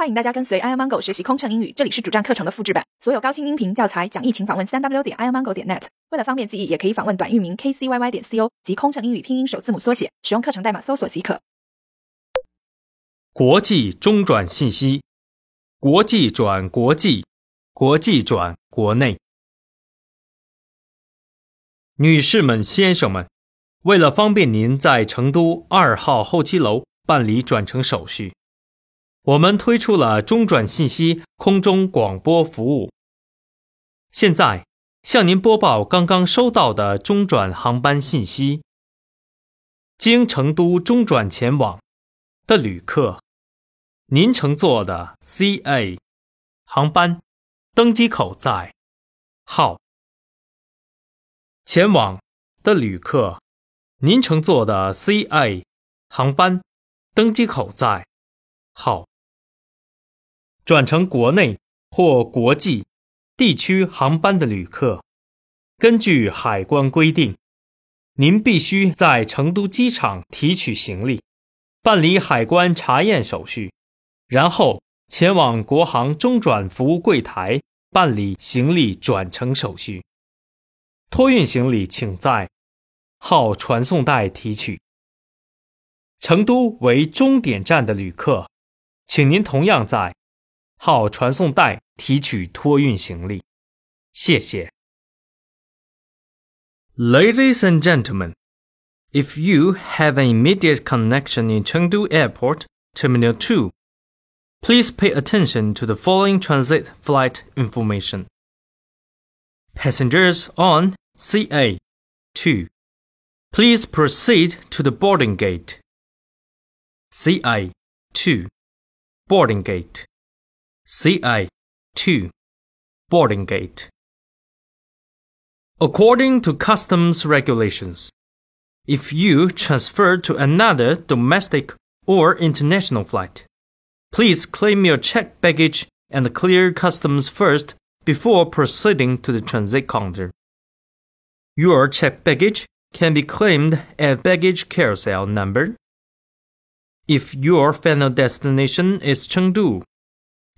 欢迎大家跟随 i amango 学习空乘英语，这里是主站课程的复制版，所有高清音频教材讲义，请访问三 w 点 i amango 点 net。为了方便记忆，也可以访问短域名 kcyy 点 co 及空乘英语拼音首字母缩写，使用课程代码搜索即可。国际中转信息，国际转国际，国际转国内。女士们、先生们，为了方便您在成都二号候机楼办理转乘手续。我们推出了中转信息空中广播服务。现在向您播报刚刚收到的中转航班信息：经成都中转前往的旅客，您乘坐的 CA 航班登机口在号。前往的旅客，您乘坐的 CA 航班登机口在号。转乘国内或国际地区航班的旅客，根据海关规定，您必须在成都机场提取行李，办理海关查验手续，然后前往国航中转服务柜台办理行李转乘手续。托运行李请在号传送带提取。成都为终点站的旅客，请您同样在。号传送带提取托运行李，谢谢。Ladies and gentlemen, if you have an immediate connection in Chengdu Airport, Terminal 2, please pay attention to the following transit flight information. Passengers on CA 2, please proceed to the boarding gate. CA 2, boarding gate. CA 2 Boarding Gate. According to customs regulations, if you transfer to another domestic or international flight, please claim your checked baggage and clear customs first before proceeding to the transit counter. Your checked baggage can be claimed at baggage carousel number. If your final destination is Chengdu,